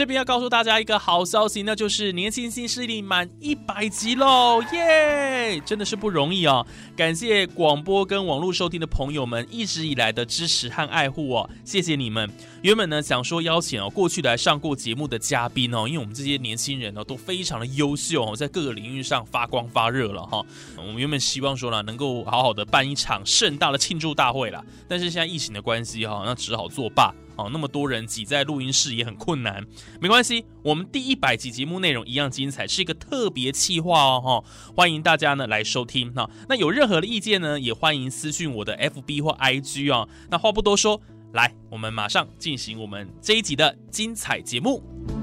这边要告诉大家一个好消息，那就是《年轻新势力》满一百集喽，耶！真的是不容易哦，感谢广播跟网络收听的朋友们一直以来的支持和爱护哦，谢谢你们。原本呢想说邀请哦过去来上过节目的嘉宾哦，因为我们这些年轻人呢都非常的优秀哦，在各个领域上发光发热了哈。我们原本希望说呢能够好好的办一场盛大的庆祝大会啦，但是现在疫情的关系哈，那只好作罢。哦，那么多人挤在录音室也很困难，没关系，我们第一百集节目内容一样精彩，是一个特别企划哦，哈，欢迎大家呢来收听哈。那有任何的意见呢，也欢迎私讯我的 FB 或 IG 哦。那话不多说，来，我们马上进行我们这一集的精彩节目。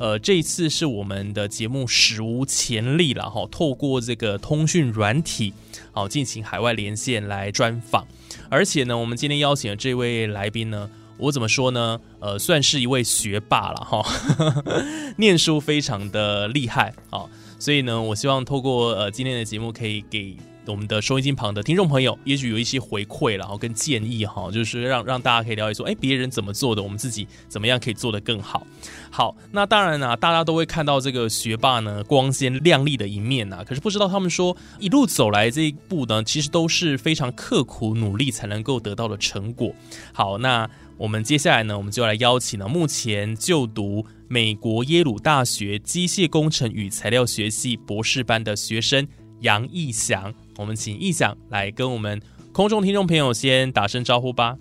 呃，这一次是我们的节目史无前例了哈，透过这个通讯软体，好进行海外连线来专访，而且呢，我们今天邀请的这位来宾呢，我怎么说呢？呃，算是一位学霸了哈，念书非常的厉害啊，所以呢，我希望透过呃今天的节目可以给。我们的收音机旁的听众朋友，也许有一些回馈，然后跟建议哈，就是让让大家可以了解说，哎，别人怎么做的，我们自己怎么样可以做得更好。好，那当然呢，大家都会看到这个学霸呢光鲜亮丽的一面呐，可是不知道他们说一路走来这一步呢，其实都是非常刻苦努力才能够得到的成果。好，那我们接下来呢，我们就来邀请呢，目前就读美国耶鲁大学机械工程与材料学系博士班的学生杨义祥。我们请易想来跟我们空中听众朋友先打声招呼吧。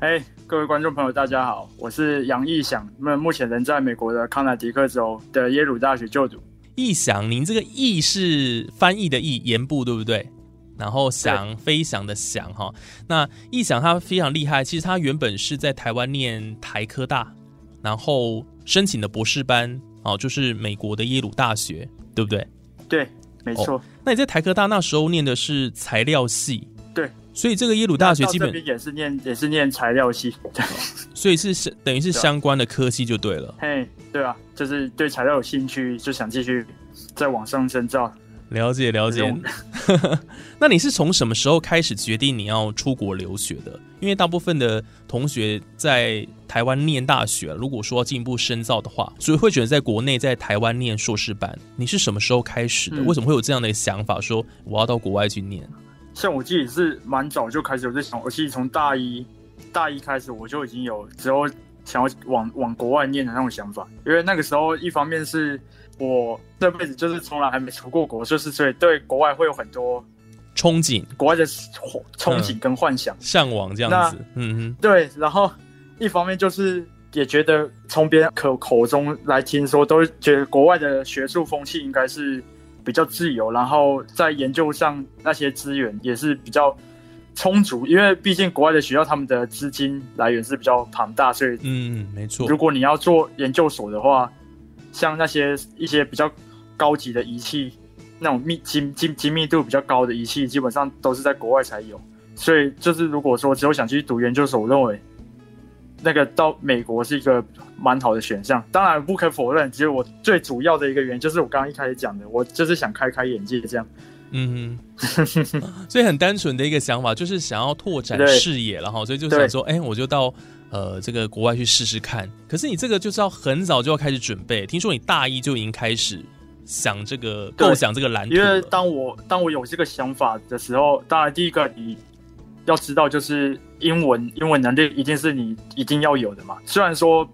哎，各位观众朋友，大家好，我是杨易想，那目前人在美国的康乃狄克州的耶鲁大学就读。易想，您这个“易”是翻译的“易”，言部对不对？然后“想”飞翔的“翔”哈。那易想他非常厉害，其实他原本是在台湾念台科大，然后申请的博士班哦，就是美国的耶鲁大学，对不对？对。没错，那你在台科大那时候念的是材料系，对，所以这个耶鲁大学基本也是念也是念材料系，所以是是等于是相关的科系就对了。嘿，对啊，就是对材料有兴趣，就想继续再往上深造。了解了解，那你是从什么时候开始决定你要出国留学的？因为大部分的同学在台湾念大学，如果说要进一步深造的话，所以会选择在国内在台湾念硕士班。你是什么时候开始的？为什么会有这样的想法，说我要到国外去念？像我自己是蛮早就开始有在想，我其实从大一大一开始我就已经有之后想要往往国外念的那种想法，因为那个时候一方面是。我这辈子就是从来还没出过国，就是所以对国外会有很多憧憬，国外的憧憬跟幻想、向往这样子。嗯哼，对。然后一方面就是也觉得从别人口口中来听说，都觉得国外的学术风气应该是比较自由，然后在研究上那些资源也是比较充足，因为毕竟国外的学校他们的资金来源是比较庞大，所以嗯，没错。如果你要做研究所的话。像那些一些比较高级的仪器，那种密精精精密度比较高的仪器，基本上都是在国外才有。所以就是如果说只有想去读研究所，我认为那个到美国是一个蛮好的选项。当然不可否认，其实我最主要的一个原因就是我刚刚一开始讲的，我就是想开开眼界这样。嗯哼，所以很单纯的一个想法，就是想要拓展视野了哈。所以就想说，哎，我就到。呃，这个国外去试试看。可是你这个就是要很早就要开始准备。听说你大一就已经开始想这个构想这个蓝图。因为当我当我有这个想法的时候，当然第一个你要知道，就是英文英文能力一定是你一定要有的嘛。虽然说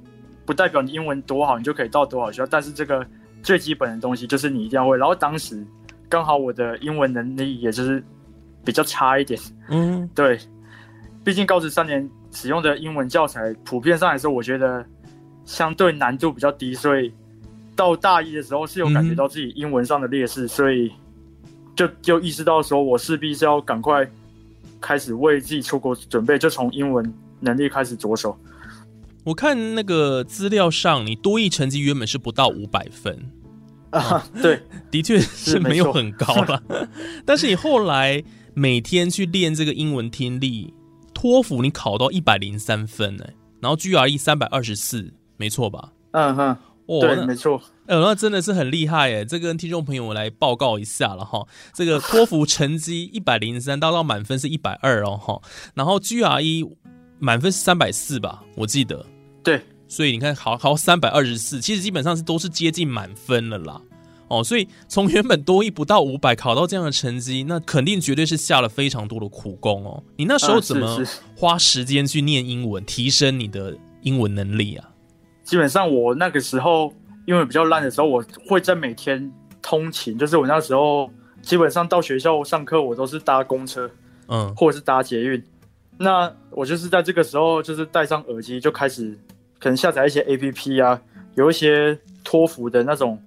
不代表你英文多好，你就可以到多少学校，但是这个最基本的东西就是你一定要会。然后当时刚好我的英文能力也就是比较差一点，嗯，对，毕竟高职三年使用的英文教材普遍上来说，我觉得相对难度比较低，所以到大一的时候是有感觉到自己英文上的劣势，所以就就意识到说我势必是要赶快开始为自己出国准备，就从英文能力开始着手。我看那个资料上，你多益成绩原本是不到五百分，啊，对，的确是没有很高了。但是你后来每天去练这个英文听力，托福你考到一百零三分呢，然后 GRE 三百二十四，没错吧？嗯哼，哦，对，那没错，呃，那真的是很厉害耶！这跟听众朋友来报告一下了哈。这个托福成绩一百零三，达到满分是一百二哦哈。然后 GRE 满分是三百四吧，我记得。对，所以你看，考考三百二十四，其实基本上是都是接近满分了啦。哦，所以从原本多一不到五百考到这样的成绩，那肯定绝对是下了非常多的苦功哦。你那时候嗯怎么花时间去念英文，提升你的英文能力啊？基本上我那个时候因为比较烂的时候，我会在每天通勤，就是我那时候基本上到学校上课，我都是搭公车嗯或者是搭捷运。那我就是在这个时候，就是戴上耳机，就开始可能下载一些 A P P 啊，有一些托福的那种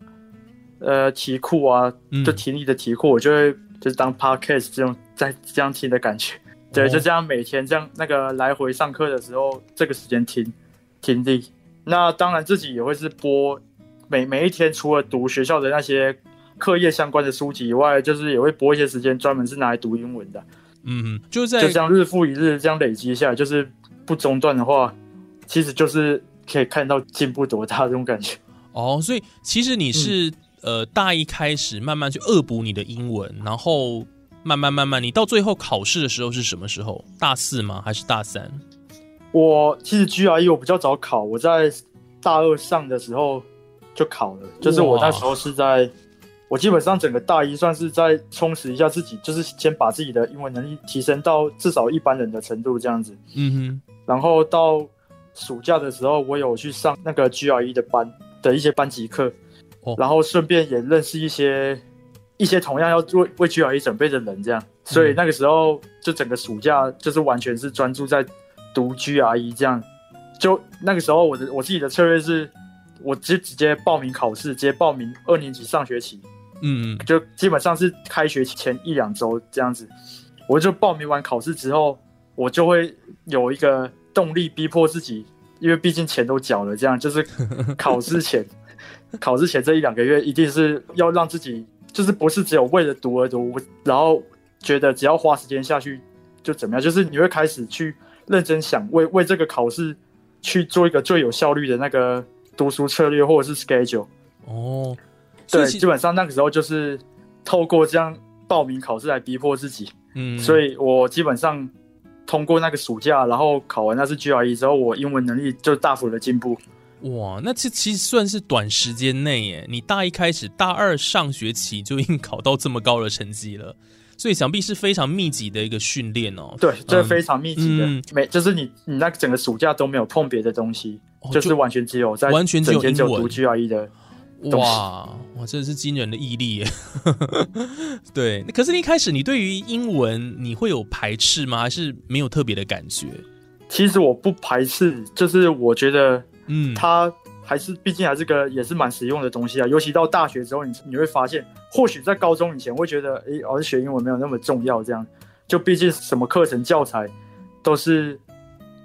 呃题库啊，嗯就听力的题库，我就会就是当 podcast 这种在这样听的感觉。对，哦就这样每天这样那个来回上课的时候，这个时间听听力。那当然自己也会是播每每一天，除了读学校的那些课业相关的书籍以外，就是也会播一些时间专门是拿来读英文的。嗯，就是在就这样日复一日这样累积下来，就是不中断的话，其实就是可以看到进步多大这种感觉。哦，所以其实你是、呃大一开始慢慢去恶补你的英文，然后慢慢慢慢，你到最后考试的时候是什么时候？大四吗？还是大三？我其实 GRE 我比较早考，我在大二上的时候就考了，就是我那时候是在，我基本上整个大一算是在充实一下自己，就是先把自己的英文能力提升到至少一般人的程度这样子。嗯哼然后到暑假的时候，我有去上那个 GRE 的班的一些班级课，哦然后顺便也认识一些一些同样要为为 GRE 准备的人，这样。所以那个时候就整个暑假就是完全是专注在读 GRE 这样。就那个时候我的我自己的策略是，我直直接报名考试，直接报名二年级上学期，哼，嗯就基本上是开学前一两周这样子，我就报名完考试之后，我就会有一个动力逼迫自己，因为毕竟钱都缴了，这样就是考试前，考试前这一两个月一定是要让自己，就是不是只有为了读而读，然后觉得只要花时间下去就怎么样，就是你会开始去认真想为为这个考试去做一个最有效率的那个读书策略或者是 schedule。哦，对，基本上那个时候就是透过这样报名考试来逼迫自己，嗯，所以我基本上通过那个暑假，然后考完那次 GRE 之后，我英文能力就大幅的进步。哇，那这其实算是短时间内耶，你大一开始，大二上学期就已经考到这么高的成绩了，所以想必是非常密集的一个训练哦。对，这非常密集的，嗯每就是你你那整个暑假都没有碰别的东西，哦就是完全只有在完全只有读 GRE 的。哇哇，真的是惊人的毅力耶！对，可是一开始你对于英文你会有排斥吗？还是没有特别的感觉？其实我不排斥，就是我觉得嗯，它还是毕竟还是个也是蛮实用的东西啊。尤其到大学之后，你你会发现，或许在高中以前会觉得，诶，好像学英文没有那么重要，这样就毕竟什么课程教材都是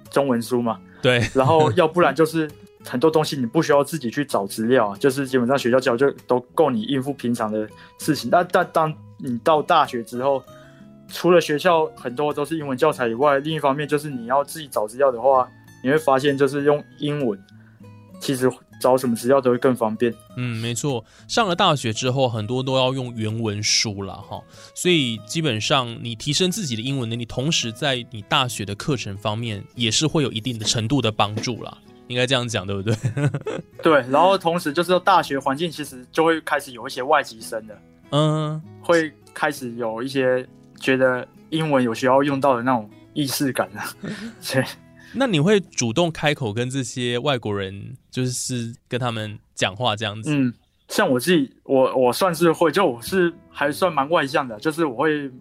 中文书嘛，对，然后要不然就是很多东西你不需要自己去找资料啊，就是基本上学校教就都够你应付平常的事情。但但当你到大学之后，除了学校很多都是英文教材以外，另一方面就是你要自己找资料的话，你会发现就是用英文，其实找什么资料都会更方便。嗯，没错，上了大学之后，很多都要用原文书了哈，所以基本上你提升自己的英文能力，同时在你大学的课程方面也是会有一定的程度的帮助啦，应该这样讲对不对？对，然后同时就是大学环境其实就会开始有一些外籍生的，嗯，会开始有一些觉得英文有需要用到的那种意识感啊。所以那你会主动开口跟这些外国人，就是跟他们讲话这样子？嗯，像我自己，我我算是会，就我是还算蛮外向的，就是我会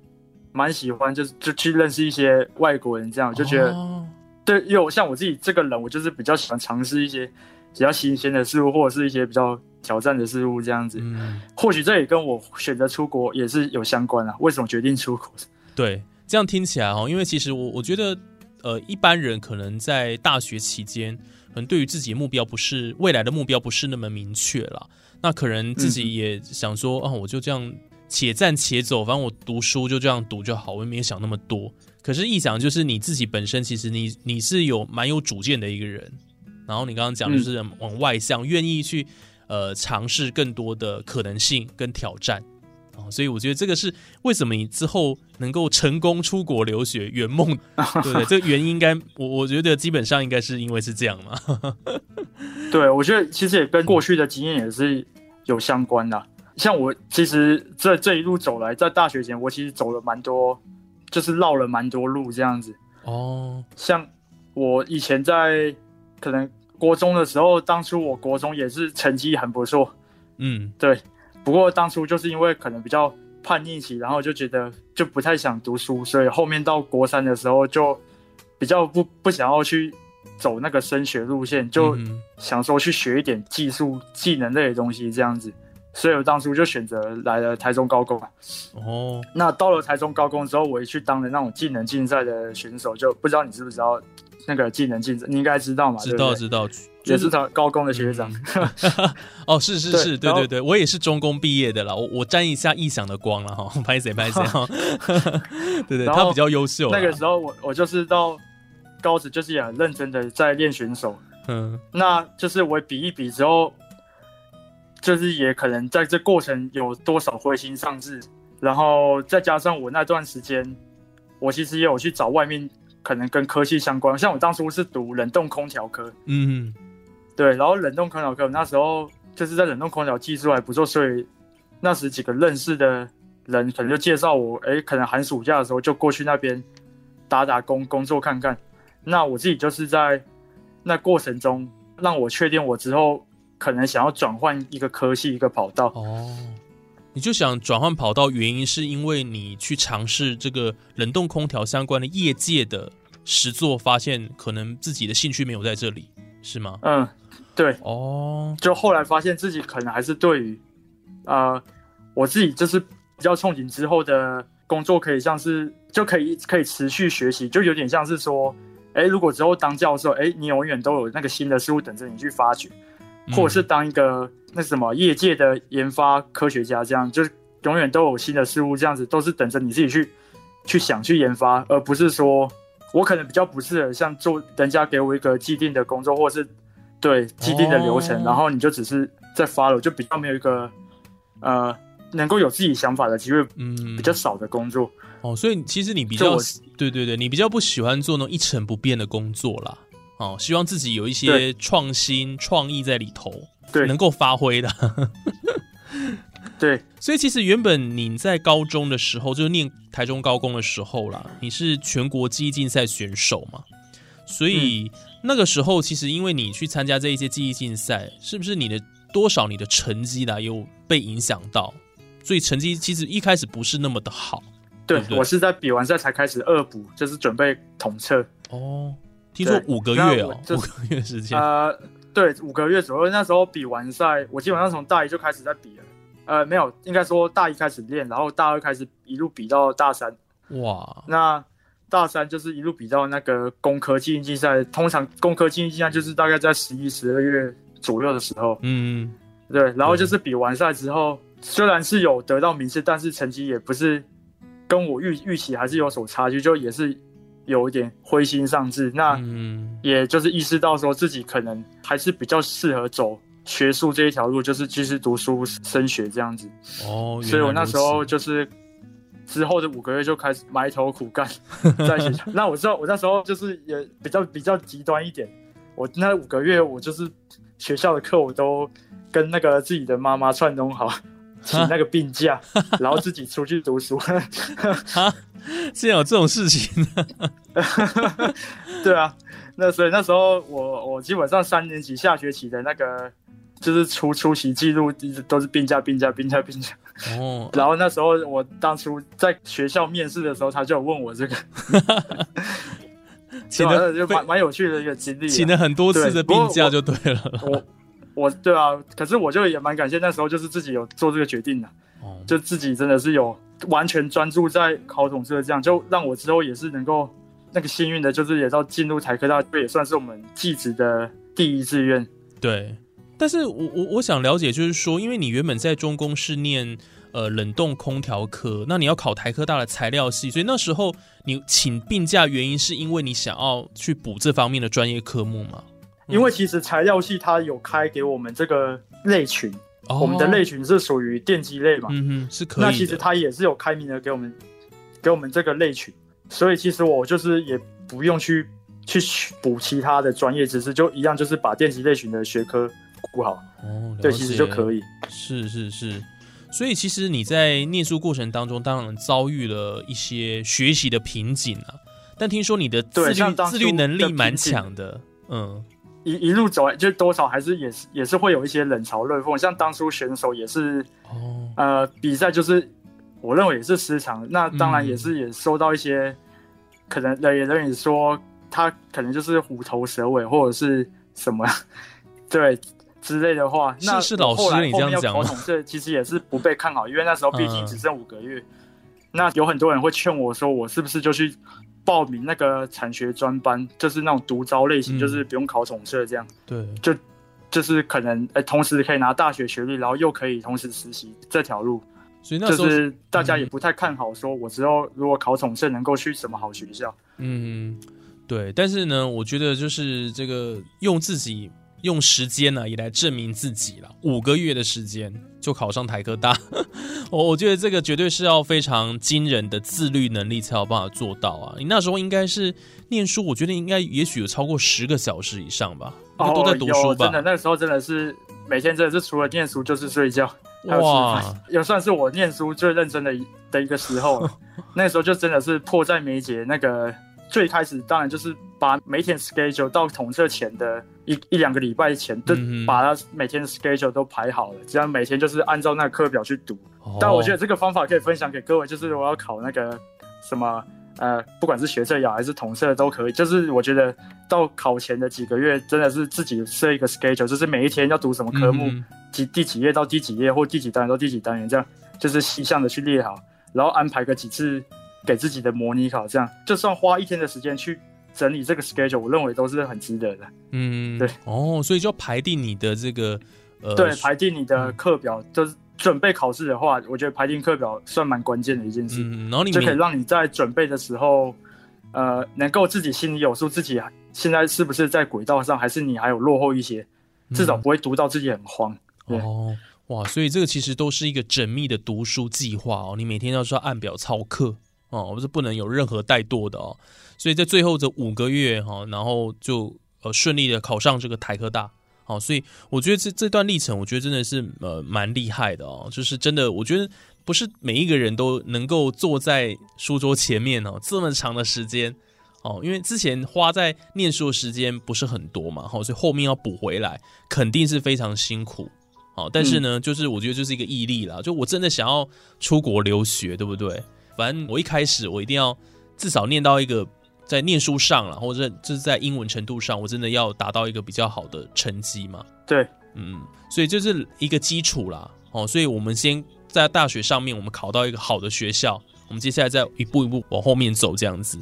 蛮喜欢，就是就去认识一些外国人，这样就觉得。哦对，因为我像我自己这个人，我就是比较喜欢尝试一些比较新鲜的事物，或者是一些比较挑战的事物这样子。嗯，或许这也跟我选择出国也是有相关啊。为什么决定出国？对，这样听起来哦，因为其实我我觉得，呃，一般人可能在大学期间，可能对于自己的目标不是未来的目标不是那么明确了，那可能自己也想说，啊，我就这样且战且走，反正我读书就这样读就好，我也没有想那么多。可是一想就是你自己本身，其实你你是有蛮有主见的一个人，然后你刚刚讲就是往外向，愿意去呃尝试更多的可能性跟挑战。哦，所以我觉得这个是为什么你之后能够成功出国留学圆梦，对不对？这个原因应该我我觉得基本上应该是因为是这样嘛。对，我觉得其实也跟过去的经验也是有相关的。像我其实这这一路走来，在大学前我其实走了蛮多，就是绕了蛮多路这样子。哦，像我以前在可能国中的时候，当初我国中也是成绩很不错，嗯，对。不过当初就是因为可能比较叛逆期，然后就觉得就不太想读书，所以后面到国三的时候就比较不不想要去走那个升学路线，就嗯想说去学一点技术技能类的东西这样子。所以我当初就选择来了台中高工啊。哦，那到了台中高工之后，我也去当了那种技能竞赛的选手，就不知道你知不知道那个技能竞争，你应该知道嘛？知道知道，也是他高工的学长。哦，是是是，对对对，我也是中工毕业的啦，我我沾一下臆想的光了哈，拍谁拍谁哈，对对，他比较优秀，那个时候我我就是到高职，就是也很认真的在练选手。嗯那就是我比一比之后，就是也可能在这过程有多少灰心丧志，然后再加上我那段时间，我其实也有去找外面可能跟科技相关，像我当初是读冷冻空调科，嗯对，然后冷冻空调科那时候就是在冷冻空调技术还不错，所以那时几个认识的人可能就介绍我，哎，可能寒暑假的时候就过去那边打打工工作看看。那我自己就是在那过程中让我确定我之后可能想要转换一个科系一个跑道。哦。你就想转换跑道，原因是因为你去尝试这个冷冻空调相关的业界的实作，发现可能自己的兴趣没有在这里，是吗？嗯，对，哦，就后来发现自己可能还是对于，呃，我自己就是比较憧憬之后的工作，可以像是就可以可以持续学习，就有点像是说，哎，如果之后当教授，哎，你永远都有那个新的事物等着你去发掘，嗯或者是当一个那什么业界的研发科学家，这样就是永远都有新的事物，这样子都是等着你自己去去想去研发，而不是说我可能比较不适合像做人家给我一个既定的工作，或者是对既定的流程，哦然后你就只是在 follow，就比较没有一个呃能够有自己想法的机会嗯比较少的工作。哦，所以其实你比较对对对，你比较不喜欢做那种一成不变的工作啦。哦，希望自己有一些创新创意在里头，对能够发挥的。对，所以其实原本你在高中的时候，就是念台中高工的时候啦，你是全国记忆竞赛选手嘛，所以那个时候其实因为你去参加这一些记忆竞赛，是不是你的多少你的成绩啦有被影响到？所以成绩其实一开始不是那么的好对对对我是在比完赛才开始恶补，就是准备统测。哦。听说五个月哦，五个月时间，呃，对，五个月左右。那时候比完赛，我基本上从大一就开始在比了。呃，没有，应该说大一开始练，然后大二开始一路比到大三。哇，那大三就是一路比到那个工科技竞竞赛，通常工科技竞竞赛就是大概在十一、十二月左右的时候。嗯，对，然后就是比完赛之后，虽然是有得到名次，但是成绩也不是跟我预预期还是有所差距，就也是有一点灰心丧志。那嗯，也就是意识到说自己可能还是比较适合走学术这一条路，就是继续读书升学这样子。哦，所以我那时候就是之后的五个月就开始埋头苦干在学校。那我知道我那时候就是也比较比较极端一点，我那五个月我就是学校的课我都跟那个自己的妈妈串通好。请那个病假，然后自己出去读书。竟然有这种事情，对啊，那所以那时候我我基本上三年级下学期的那个就是出出席记录一直都是病假病假病假病假。哦，然后那时候我当初在学校面试的时候，他就有问我这个，请了就蛮蛮有趣的一个经历啊。请了很多次的病假就对了。我我对啊，可是我就也蛮感谢那时候就是自己有做这个决定的，哦，就自己真的是有完全专注在考统测，这样就让我之后也是能够那个幸运的，就是也到进入台科大，这也算是我们技职的第一志愿。对。但是我我我想了解，就是说，因为你原本在中公是念呃冷冻空调科，那你要考台科大的材料系，所以那时候你请病假原因是因为你想要去补这方面的专业科目吗？因为其实材料系它有开给我们这个类群，哦我们的类群是属于电机类嘛，嗯哼是可以。那其实它也是有开明的给我们给我们这个类群，所以其实我就是也不用去去补其他的专业知识，就一样就是把电机类群的学科顾好，哦，对，其实就可以。是是是，所以其实你在念书过程当中，当然遭遇了一些学习的瓶颈啊。但听说你的自律自律能力的蛮强的，嗯，一一路走来，就多少还是也是也是会有一些冷嘲热讽，像当初选手也是，哦，呃，比赛就是我认为也是失常，那当然嗯也是也收到一些，可能人也人也说他可能就是虎头蛇尾或者是什么，对之类的话。那是是老师我后来你这样后面要讲这其实也是不被看好，因为那时候毕竟嗯只剩五个月。那有很多人会劝我说，我是不是就去报名那个产学专班，就是那种独招类型，嗯。就是不用考统测这样。对，就就是可能呃，同时可以拿大学学历，然后又可以同时实习这条路，所以那时候是大家也不太看好，说我之后如果考统测能够去什么好学校。嗯，对，但是呢，我觉得就是这个用自己用时间呢、也来证明自己了。五个月的时间就考上台科大，我我觉得这个绝对是要非常惊人的自律能力才有办法做到啊！你那时候应该是念书，我觉得应该也许有超过十个小时以上吧，都在读书吧真的？那个时候真的是每天真的是除了念书就是睡觉，还有吃哇饭，也算是我念书最认真的一的一个时候了。那时候就真的是迫在眉睫。那个最开始当然就是把每天 schedule 到统测前的一一两个礼拜前，就把他每天的 schedule 都排好了，这样每天就是按照那个课表去读。哦但我觉得这个方法可以分享给各位，就是我要考那个什么呃，不管是学测也好还是统测都可以。就是我觉得到考前的几个月，真的是自己设一个 schedule，就是每一天要读什么科目，嗯几第几页到第几页，或第几单元到第几单元，这样就是细项的去列好，然后安排个几次给自己的模拟考，这样就算花一天的时间去整理这个 schedule，我认为都是很值得的。嗯，对，哦，所以就要排定你的这个呃，对，排定你的课表，就是准备考试的话，我觉得排定课表算蛮关键的一件事。嗯，然后你就可以每让你在准备的时候，呃，能够自己心里有数，自己现在是不是在轨道上，还是你还有落后一些，至少不会读到自己很慌。对哦，哇，所以这个其实都是一个缜密的读书计划哦，你每天要是要按表操课哦，我是不能有任何怠惰的哦。所以在最后这五个月哈、哦，然后就呃顺利的考上这个台科大。好、所以我觉得这这段历程，我觉得真的是呃蛮厉害的哦，就是真的，我觉得不是每一个人都能够坐在书桌前面哦这么长的时间哦，因为之前花在念书的时间不是很多嘛，好、所以后面要补回来，肯定是非常辛苦。好，但是呢，就是我觉得就是一个毅力啦，就我真的想要出国留学，对不对？反正我一开始我一定要至少念到一个在念书上了，或者就是在英文程度上，我真的要达到一个比较好的成绩嘛。对，嗯，所以这是一个基础啦。哦，所以我们先在大学上面，我们考到一个好的学校，我们接下来再一步一步往后面走，这样子。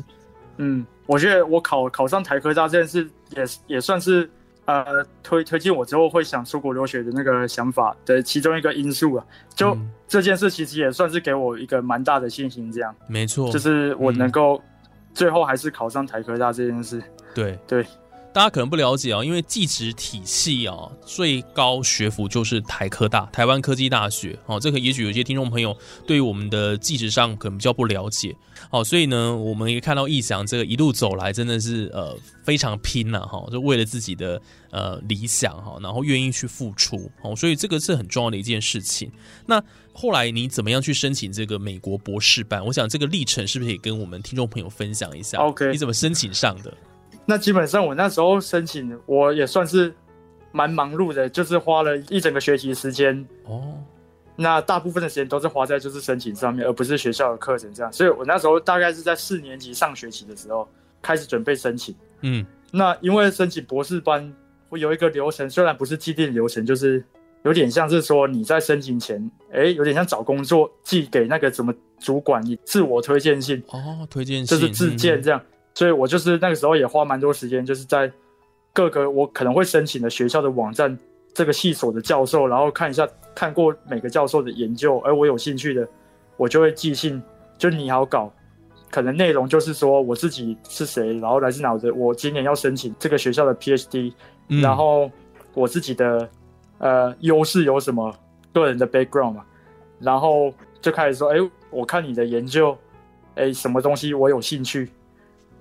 嗯，我觉得我考考上台科大这件事也是也算是呃推推进我之后会想出国留学的那个想法的其中一个因素啊。就、嗯这件事其实也算是给我一个蛮大的信心，这样没错，就是我能够最后还是考上台科大这件事。对对，大家可能不了解啊，因为技职体系啊，最高学府就是台科大，台湾科技大学。哦，这个也许有些听众朋友对于我们的技职上可能比较不了解。哦，所以呢，我们也看到义翔这个一路走来，真的是呃非常拼了哈，就为了自己的呃理想哈，然后愿意去付出。哦，所以这个是很重要的一件事情。那后来你怎么样去申请这个美国博士班？我想这个历程是不是也跟我们听众朋友分享一下？OK，你怎么申请上的？那基本上我那时候申请，我也算是蛮忙碌的，就是花了一整个学期时间。哦，那大部分的时间都是花在就是申请上面，而不是学校的课程这样。所以我那时候大概是在四年级上学期的时候开始准备申请。嗯，那因为申请博士班会有一个流程，虽然不是既定流程，就是有点像是说你在申请前，哎，有点像找工作寄给那个什么主管你自我推荐信。哦，推荐信就是自荐这样。所以我就是那个时候也花蛮多时间，就是在各个我可能会申请的学校的网站，这个系所的教授，然后看一下看过每个教授的研究，而我有兴趣的，我就会寄信，就拟好稿，可能内容就是说我自己是谁，然后来自哪的，我今年要申请这个学校的 PhD，然后我自己的呃优势有什么，个人的 background 嘛，然后就开始说，哎，我看你的研究，哎，什么东西我有兴趣。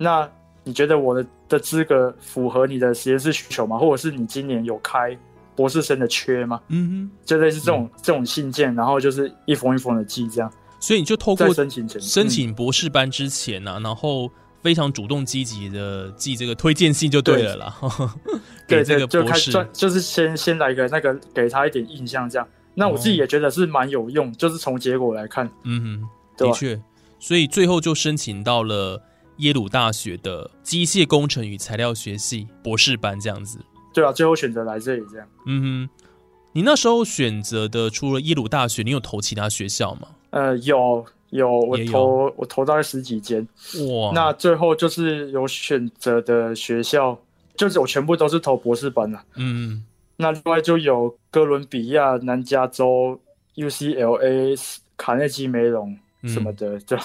那你觉得我的的资格符合你的实验室需求吗？或者是你今年有开博士生的缺吗？嗯哼，就类似这种这种信件，然后就是一封一封的寄这样。所以你就透过申请前申请博士班之前呢，然后非常主动积极的寄这个推荐信就对了啦。对这个博士就是先先来个那个给他一点印象这样。那我自己也觉得是蛮有用，就是从结果来看，嗯哼，的确，所以最后就申请到了。耶鲁大学的机械工程与材料学系博士班这样子，对啊，最后选择来这里这样。嗯哼，你那时候选择的除了耶鲁大学，你有投其他学校吗？呃，有有，我投我投大概十几间。哇，那最后就是有选择的学校，就是我全部都是投博士班了。嗯，那另外就有哥伦比亚、南加州、UCLA、卡内基梅隆什么的，这样。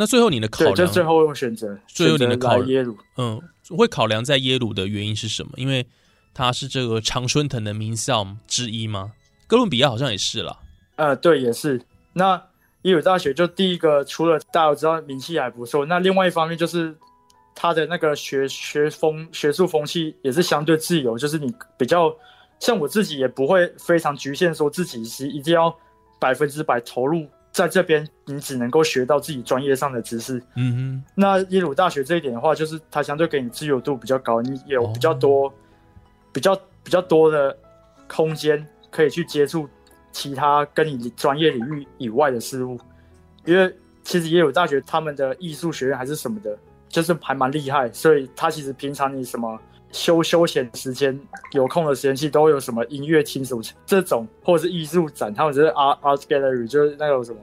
那最后你的考量，就最后用选择，最后你的考耶鲁，嗯，会考量在耶鲁的原因是什么？因为它是这个常春藤的名校之一吗？哥伦比亚好像也是了。呃，对，也是。那耶鲁大学就第一个，除了大家都知道名气还不错，那另外一方面就是它的那个学学风、学术风气也是相对自由，就是你比较像我自己也不会非常局限，说自己是一定要百分之百投入。在这边，你只能够学到自己专业上的知识。嗯哼。那耶鲁大学这一点的话，就是它相对给你自由度比较高，你有比较多、比较比较多的空间可以去接触其他跟你专业领域以外的事物。因为其实耶鲁大学他们的艺术学院还是什么的，就是还蛮厉害，所以他其实平常你什么休休闲时间、有空的时间，其实都有什么音乐厅什么这种，或者是艺术展，他们就是 art art gallery，就是那种什么。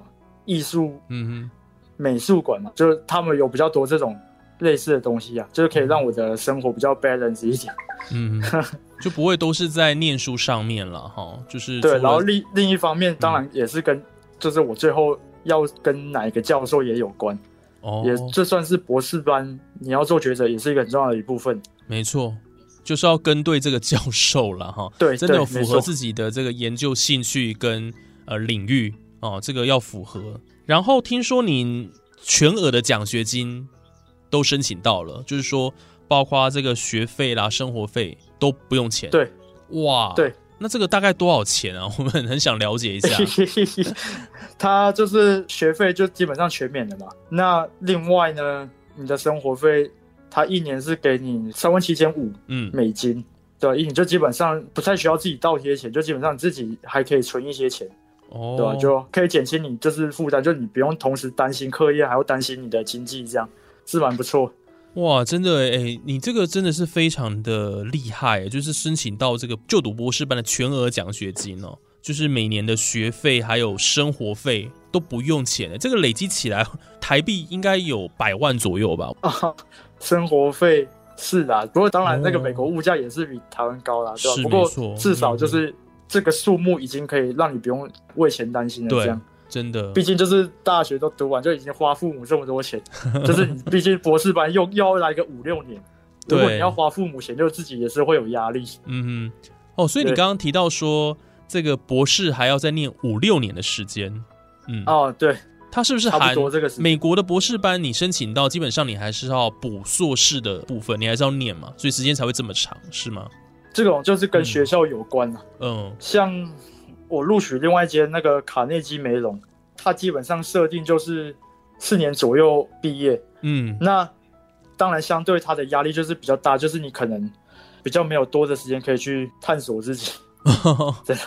艺术，嗯哼，美术馆嘛，就是他们有比较多这种类似的东西啊，就是可以让我的生活比较 balance 一点，嗯，就不会都是在念书上面了哈，就是对，然后另另一方面，当然也是跟，就是我最后要跟哪一个教授也有关，哦，也这算是博士班你要做抉择，也是一个很重要的一部分，没错，就是要跟对这个教授了哈，对，真的有符合自己的这个研究兴趣跟呃领域。哦，这个要符合。然后听说你全额的奖学金都申请到了，就是说包括这个学费啦、生活费都不用钱。对，哇，对，那这个大概多少钱啊？我们很想了解一下。他就是学费就基本上全免的嘛。那另外呢，你的生活费，他一年是给你三万七千五，嗯，美金。对，你就基本上不太需要自己倒贴钱，就基本上你自己还可以存一些钱。哦，对吧？就可以减轻你就是负担，就你不用同时担心课业，还要担心你的经济，这样是蛮不错。哇，真的哎，你这个真的是非常的厉害，就是申请到这个就读博士班的全额奖学金哦，就是每年的学费还有生活费都不用钱，这个累积起来台币应该有百万左右吧？啊，生活费是啊，不过当然那个美国物价也是比台湾高啦，对吧？不过至少就是。这个数目已经可以让你不用为钱担心了，这样真的。毕竟就是大学都读完，就已经花父母这么多钱，就是你毕竟博士班又又要来个五六年，如果你要花父母钱，就自己也是会有压力。嗯哼，哦，所以你对刚刚提到说这个博士还要再念五六年的时间，嗯，哦，对，他是不是差含不多这个时间。美国的博士班？你申请到基本上你还是要补硕士的部分，你还是要念嘛，所以时间才会这么长，是吗？这种就是跟学校有关啊。嗯像我录取另外一间那个卡内基梅隆，它基本上设定就是四年左右毕业。嗯那当然，相对它的压力就是比较大，就是你可能比较没有多的时间可以去探索自己，真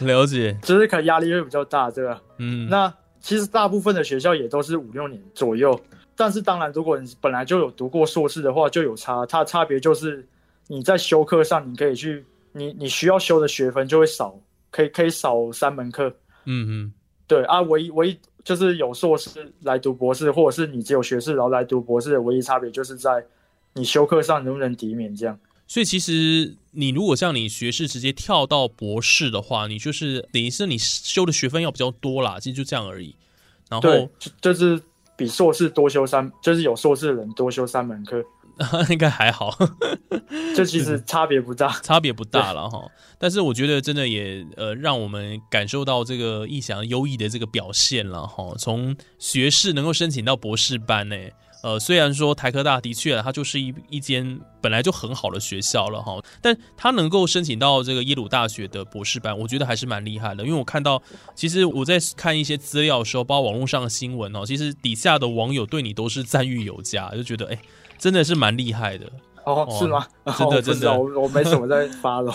了解，就是可能压力会比较大，对吧？嗯，那其实大部分的学校也都是五六年左右，但是当然，如果你本来就有读过硕士的话，就有差。它的差别就是你在修课上，你可以去你你需要修的学分就会少，可以可以少三门课。嗯嗯对啊，唯一唯一就是有硕士来读博士，或者是你只有学士然后来读博士的唯一差别，就是在你修课上能不能抵免这样。所以其实你如果像你学士直接跳到博士的话，你就是等于是你修的学分要比较多啦，其实就这样而已。然对后，就就是比硕士多修三，就是有硕士的人多修三门课，应该还好，这其实差别不大。差别不大了哈。但是我觉得真的也呃，让我们感受到这个意想优异的这个表现了哈。从学士能够申请到博士班呢，呃，虽然说台科大的确它就是一一间本来就很好的学校了哈，但它能够申请到这个耶鲁大学的博士班，我觉得还是蛮厉害的。因为我看到，其实我在看一些资料的时候，包括网络上的新闻哦，其实底下的网友对你都是赞誉有加，就觉得哎、真的是蛮厉害的。哦，是吗？真的 真的我我没什么在发了。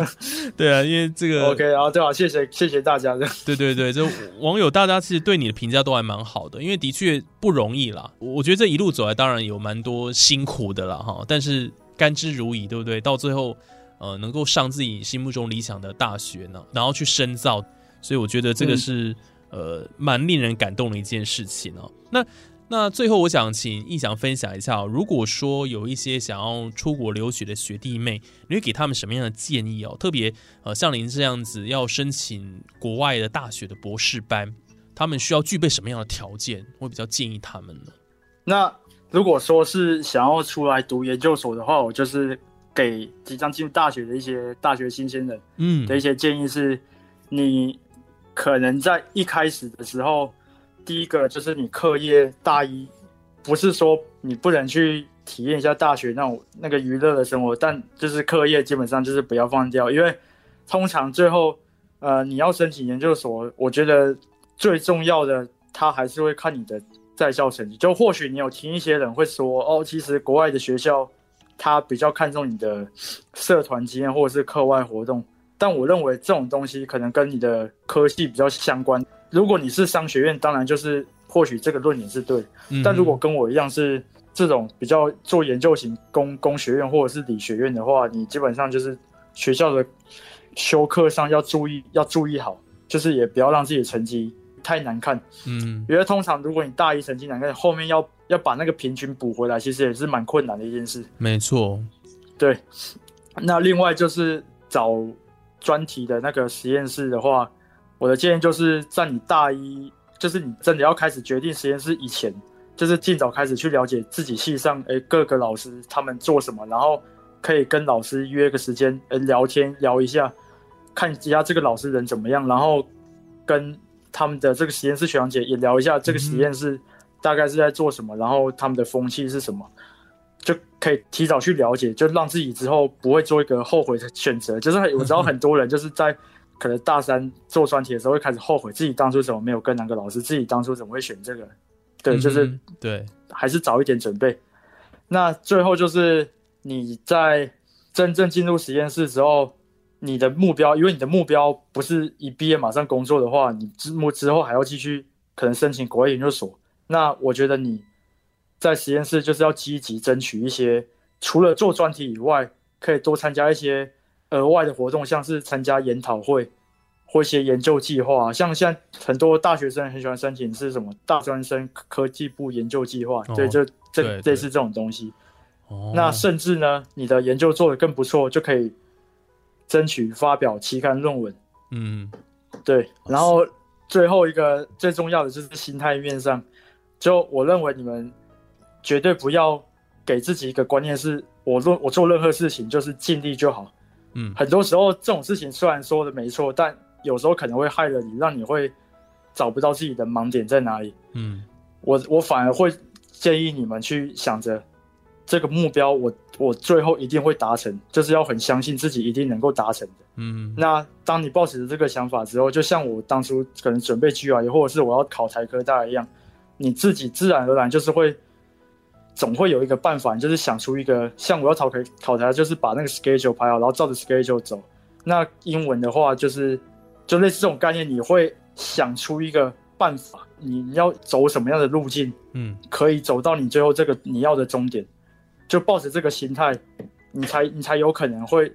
对啊，因为这个 OK，然后对啊，谢谢谢谢大家。对 对对，就网友大家其实对你的评价都还蛮好的，因为的确不容易啦。我觉得这一路走来，当然有蛮多辛苦的啦哈，但是甘之如饴，对不对？到最后，呃，能够上自己心目中理想的大学呢，然后去深造，所以我觉得这个嗯是、呃蛮令人感动的一件事情哦。那那最后，我想请易翔分享一下、哦，如果说有一些想要出国留学的学弟妹，你会给他们什么样的建议哦？特别呃，像您这样子要申请国外的大学的博士班，他们需要具备什么样的条件？会比较建议他们呢？那如果说是想要出来读研究所的话，我就是给即将进入大学的一些大学新鲜人嗯的一些建议是，你可能在一开始的时候，第一个就是你课业大一，不是说你不能去体验一下大学那种那个娱乐的生活，但就是课业基本上就是不要放掉，因为通常最后呃你要申请研究所，我觉得最重要的他还是会看你的在校成绩。就或许你有听一些人会说，哦，其实国外的学校他比较看重你的社团经验或者是课外活动。但我认为这种东西可能跟你的科系比较相关。如果你是商学院，当然就是或许这个论点是对。嗯但如果跟我一样是这种比较做研究型工工学院或者是理学院的话，你基本上就是学校的修课上要注意要注意好，就是也不要让自己的成绩太难看。嗯因为通常如果你大一成绩难看，后面要要把那个平均补回来，其实也是蛮困难的一件事。没错，对，那另外就是找专题的那个实验室的话，我的建议就是在你大一，就是你真的要开始决定实验室以前，就是尽早开始去了解自己系上诶各个老师他们做什么，然后可以跟老师约个时间诶聊天聊一下，看一下这个老师人怎么样，然后跟他们的这个实验室学长姐也聊一下这个实验室大概是在做什么，然后他们的风气是什么。就可以提早去了解，就让自己之后不会做一个后悔的选择。就是我知道很多人就是在可能大三做专题的时候会开始后悔自己当初怎么没有跟哪个老师，自己当初怎么会选这个。对，就是对，还是早一点准备。那最后就是你在真正进入实验室之后，你的目标，因为你的目标不是一毕业马上工作的话，你之目之后还要继续可能申请国外研究所。那我觉得你在实验室就是要积极争取一些，除了做专题以外，可以多参加一些额外的活动，像是参加研讨会或一些研究计划。像现在很多大学生很喜欢申请是什么大专生科技部研究计划，哦对，就这类似这种东西。哦那甚至呢，你的研究做得更不错，就可以争取发表期刊论文。嗯对，然后最后一个最重要的就是心态面上，就我认为你们绝对不要给自己一个观念是，我做我做任何事情就是尽力就好。嗯很多时候这种事情虽然说的没错，但有时候可能会害了你，让你会找不到自己的盲点在哪里。嗯我我反而会建议你们去想着这个目标我，我最后一定会达成，就是要很相信自己一定能够达成的。嗯那当你抱持着这个想法之后，就像我当初可能准备 GRE 或者是我要考台科大一样，你自己自然而然就是会，总会有一个办法，你就是想出一个像我要考台考台，就是把那个 schedule 排好，然后照着 schedule 走。那英文的话，就是就类似这种概念，你会想出一个办法，你要走什么样的路径，嗯可以走到你最后这个你要的终点，就抱着这个心态，你才你才有可能会，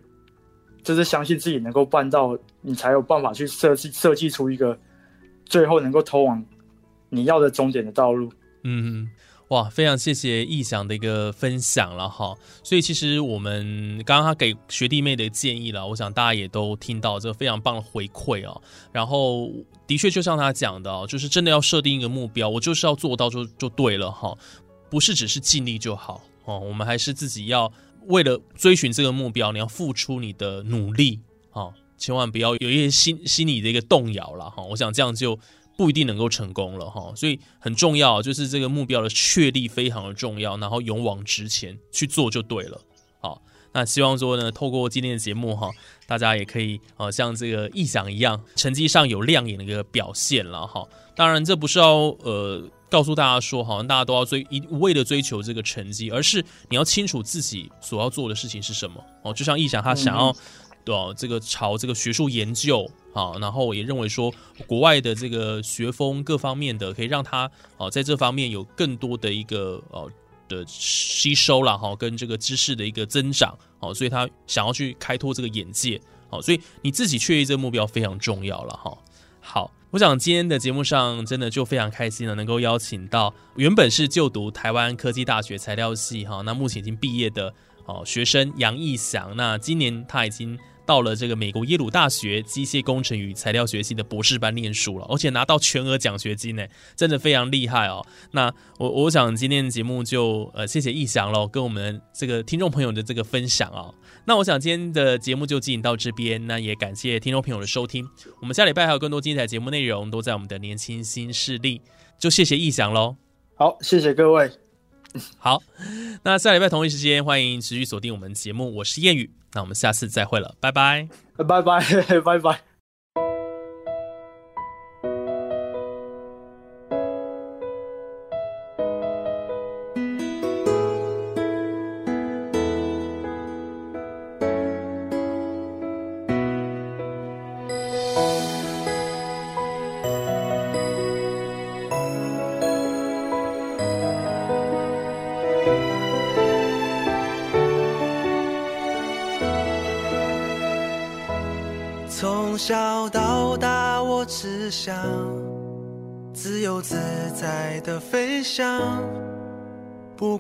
就是相信自己能够办到，你才有办法去设计设计出一个最后能够通往你要的终点的道路。嗯，哇，非常谢谢易翔的一个分享了哈。所以其实我们刚刚他给学弟妹的建议了，我想大家也都听到这个非常棒的回馈哦。然后的确就像他讲的，就是真的要设定一个目标，我就是要做到就就对了哈，不是只是尽力就好哦，我们还是自己要为了追寻这个目标，你要付出你的努力啊，千万不要有一些心心理的一个动摇了哈。我想这样就。不一定能够成功了哈，所以很重要，就是这个目标的确立非常的重要，然后勇往直前去做就对了。好，那希望说呢，透过今天的节目哈，大家也可以呃像这个意想一样，成绩上有亮眼的一个表现了哈。当然，这不是要呃告诉大家说，好像大家都要追一味的追求这个成绩，而是你要清楚自己所要做的事情是什么哦。就像意想他想要。哦，这个朝这个学术研究啊，然后也认为说国外的这个学风各方面的，可以让他哦在这方面有更多的一个哦的吸收了哈，跟这个知识的一个增长哦，所以他想要去开拓这个眼界哦，所以你自己确立这个目标非常重要了哈。好，我想今天的节目上真的就非常开心了，能够邀请到原本是就读台湾科技大学材料系哈，那目前已经毕业的哦学生杨义祥，那今年他已经。到了这个美国耶鲁大学机械工程与材料学系的博士班念书了，而且拿到全额奖学金呢，真的非常厉害哦。那我我想今天的节目就呃谢谢易翔喽，跟我们这个听众朋友的这个分享哦。那我想今天的节目就进行到这边，那也感谢听众朋友的收听。我们下礼拜还有更多精彩节目内容都在我们的年轻新势力，就谢谢易翔喽。好，谢谢各位。好，那下礼拜同一时间欢迎持续锁定我们节目，我是谚语。那我们下次再会了，拜拜，拜拜，拜拜。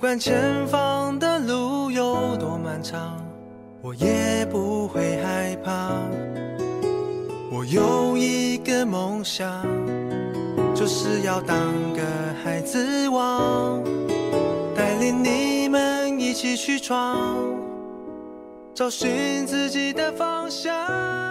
不管前方的路有多漫长，我也不会害怕。我有一个梦想，就是要当个孩子王，带领你们一起去闯，找寻自己的方向。